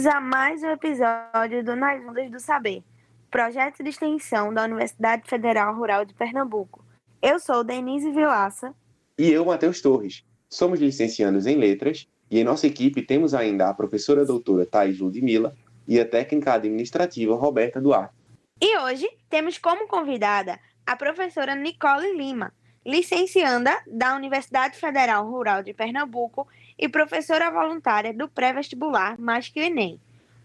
Bem-vindos a mais um episódio do Nas Ondas do Saber, projeto de extensão da Universidade Federal Rural de Pernambuco. Eu sou Denise Vilaça. E eu, Matheus Torres. Somos licenciados em Letras e em nossa equipe temos ainda a professora doutora Thais Ludmilla e a técnica administrativa Roberta Duarte. E hoje temos como convidada a professora Nicole Lima, licencianda da Universidade Federal Rural de Pernambuco e professora voluntária do pré-vestibular Mais que o Enem.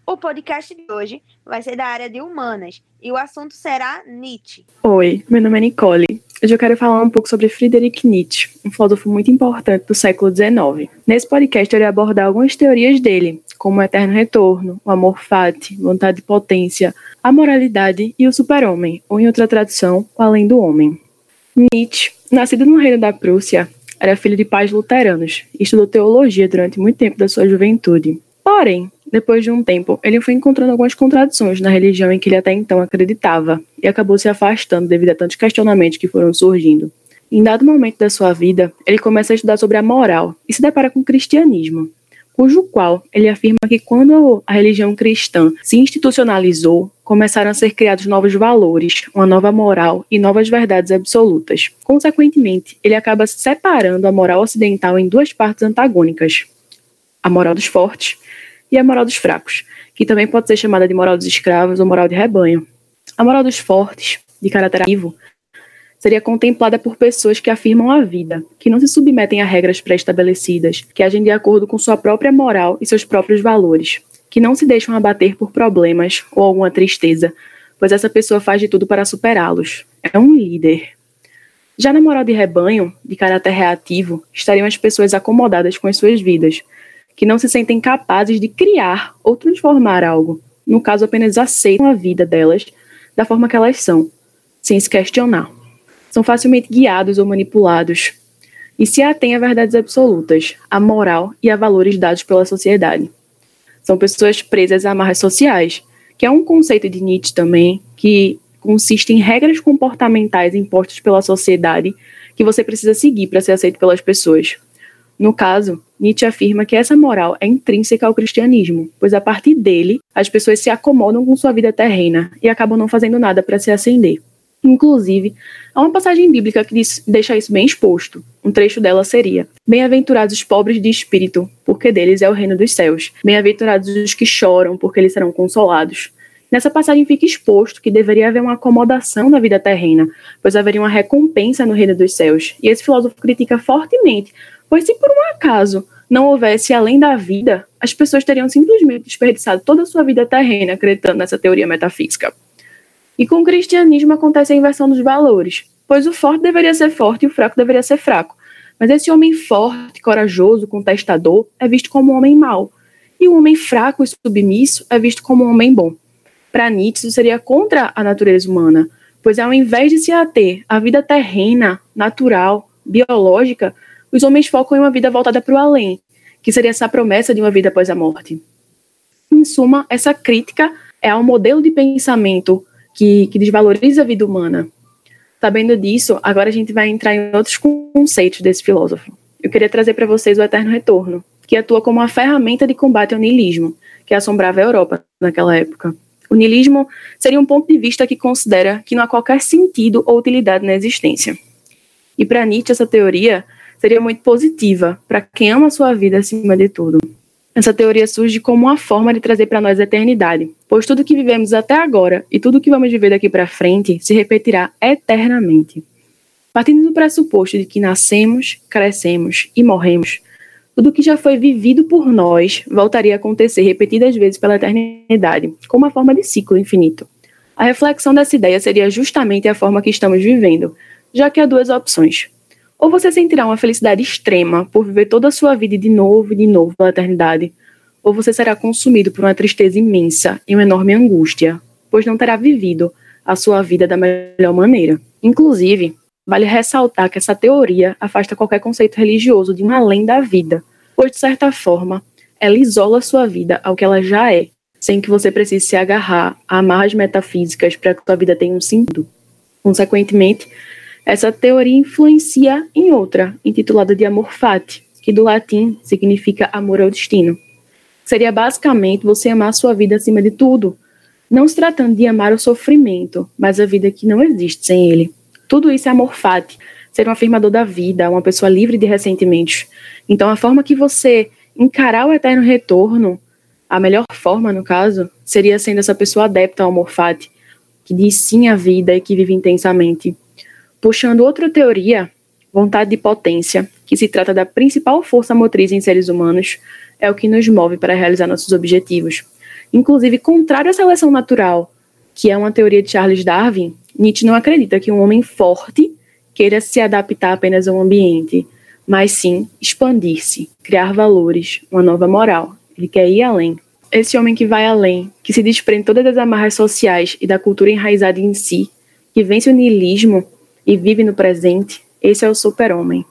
O podcast de hoje vai ser da área de humanas e o assunto será Nietzsche. Oi, meu nome é Nicole. Hoje eu quero falar um pouco sobre Friedrich Nietzsche, um filósofo muito importante do século XIX. Nesse podcast eu irei abordar algumas teorias dele, como o eterno retorno, o amor fati, vontade de potência, a moralidade e o super-homem, ou em outra tradução, o além do homem. Nietzsche, nascido no reino da Prússia, era filho de pais luteranos estudou teologia durante muito tempo da sua juventude. Porém, depois de um tempo, ele foi encontrando algumas contradições na religião em que ele até então acreditava e acabou se afastando devido a tantos questionamentos que foram surgindo. Em dado momento da sua vida, ele começa a estudar sobre a moral e se depara com o cristianismo, cujo qual ele afirma que quando a religião cristã se institucionalizou, começaram a ser criados novos valores, uma nova moral e novas verdades absolutas. Consequentemente, ele acaba separando a moral ocidental em duas partes antagônicas: a moral dos fortes e a moral dos fracos, que também pode ser chamada de moral dos escravos ou moral de rebanho. A moral dos fortes, de caráter ativo, seria contemplada por pessoas que afirmam a vida, que não se submetem a regras pré-estabelecidas, que agem de acordo com sua própria moral e seus próprios valores, que não se deixam abater por problemas ou alguma tristeza, pois essa pessoa faz de tudo para superá-los. É um líder. Já na moral de rebanho, de caráter reativo, estariam as pessoas acomodadas com as suas vidas, que não se sentem capazes de criar ou transformar algo. No caso, apenas aceitam a vida delas da forma que elas são, sem se questionar são facilmente guiados ou manipulados e se atêm a verdades absolutas, a moral e a valores dados pela sociedade. São pessoas presas a amarras sociais, que é um conceito de Nietzsche também, que consiste em regras comportamentais impostas pela sociedade que você precisa seguir para ser aceito pelas pessoas. No caso, Nietzsche afirma que essa moral é intrínseca ao cristianismo, pois a partir dele as pessoas se acomodam com sua vida terrena e acabam não fazendo nada para se ascender. Inclusive, há uma passagem bíblica que diz, deixa isso bem exposto. Um trecho dela seria: Bem-aventurados os pobres de espírito, porque deles é o reino dos céus. Bem-aventurados os que choram, porque eles serão consolados. Nessa passagem fica exposto que deveria haver uma acomodação na vida terrena, pois haveria uma recompensa no reino dos céus. E esse filósofo critica fortemente, pois se por um acaso não houvesse além da vida, as pessoas teriam simplesmente desperdiçado toda a sua vida terrena acreditando nessa teoria metafísica. E com o cristianismo acontece a inversão dos valores, pois o forte deveria ser forte e o fraco deveria ser fraco. Mas esse homem forte, corajoso, contestador, é visto como um homem mau. E o homem fraco e submisso é visto como um homem bom. Para Nietzsche, isso seria contra a natureza humana, pois ao invés de se ater à vida terrena, natural, biológica, os homens focam em uma vida voltada para o além, que seria essa promessa de uma vida após a morte. Em suma, essa crítica é ao modelo de pensamento que, que desvaloriza a vida humana. Sabendo disso, agora a gente vai entrar em outros conceitos desse filósofo. Eu queria trazer para vocês o Eterno Retorno, que atua como uma ferramenta de combate ao niilismo, que assombrava a Europa naquela época. O niilismo seria um ponto de vista que considera que não há qualquer sentido ou utilidade na existência. E para Nietzsche, essa teoria seria muito positiva para quem ama a sua vida acima de tudo. Essa teoria surge como uma forma de trazer para nós a eternidade, pois tudo que vivemos até agora e tudo que vamos viver daqui para frente se repetirá eternamente. Partindo do pressuposto de que nascemos, crescemos e morremos, tudo que já foi vivido por nós voltaria a acontecer repetidas vezes pela eternidade, como uma forma de ciclo infinito. A reflexão dessa ideia seria justamente a forma que estamos vivendo, já que há duas opções: ou você sentirá uma felicidade extrema por viver toda a sua vida de novo e de novo pela eternidade, ou você será consumido por uma tristeza imensa e uma enorme angústia, pois não terá vivido a sua vida da melhor maneira. Inclusive, vale ressaltar que essa teoria afasta qualquer conceito religioso de um além da vida, pois, de certa forma, ela isola sua vida ao que ela já é, sem que você precise se agarrar a amarras metafísicas para que sua vida tenha um sentido. Consequentemente, essa teoria influencia em outra, intitulada de amor fati, que do latim significa amor ao destino. seria basicamente você amar sua vida acima de tudo, não se tratando de amar o sofrimento, mas a vida que não existe sem ele. Tudo isso é amor fati, ser um afirmador da vida, uma pessoa livre de ressentimentos. Então, a forma que você encarar o eterno retorno, a melhor forma, no caso, seria sendo essa pessoa adepta ao amor fati, que diz sim à vida e que vive intensamente. Puxando outra teoria, vontade de potência, que se trata da principal força motriz em seres humanos, é o que nos move para realizar nossos objetivos. Inclusive, contrário à seleção natural, que é uma teoria de Charles Darwin, Nietzsche não acredita que um homem forte queira se adaptar apenas a um ambiente, mas sim expandir-se, criar valores, uma nova moral. Ele quer ir além. Esse homem que vai além, que se desprende todas as amarras sociais e da cultura enraizada em si, que vence o niilismo e vive no presente, esse é o super-homem.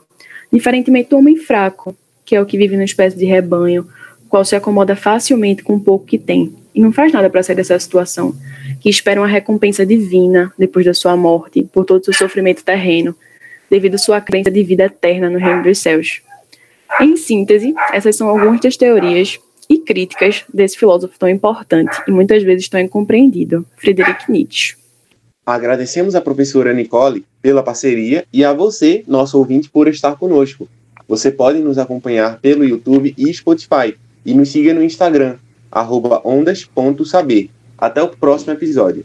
Diferentemente do homem fraco, que é o que vive numa espécie de rebanho, qual se acomoda facilmente com o pouco que tem e não faz nada para sair dessa situação, que espera uma recompensa divina depois da sua morte por todo o seu sofrimento terreno, devido à sua crença de vida eterna no reino dos céus. Em síntese, essas são algumas das teorias e críticas desse filósofo tão importante e muitas vezes tão incompreendido, Friedrich Nietzsche. Agradecemos à professora Nicole pela parceria e a você, nosso ouvinte, por estar conosco. Você pode nos acompanhar pelo YouTube e Spotify e nos siga no Instagram, ondas.saber. Até o próximo episódio.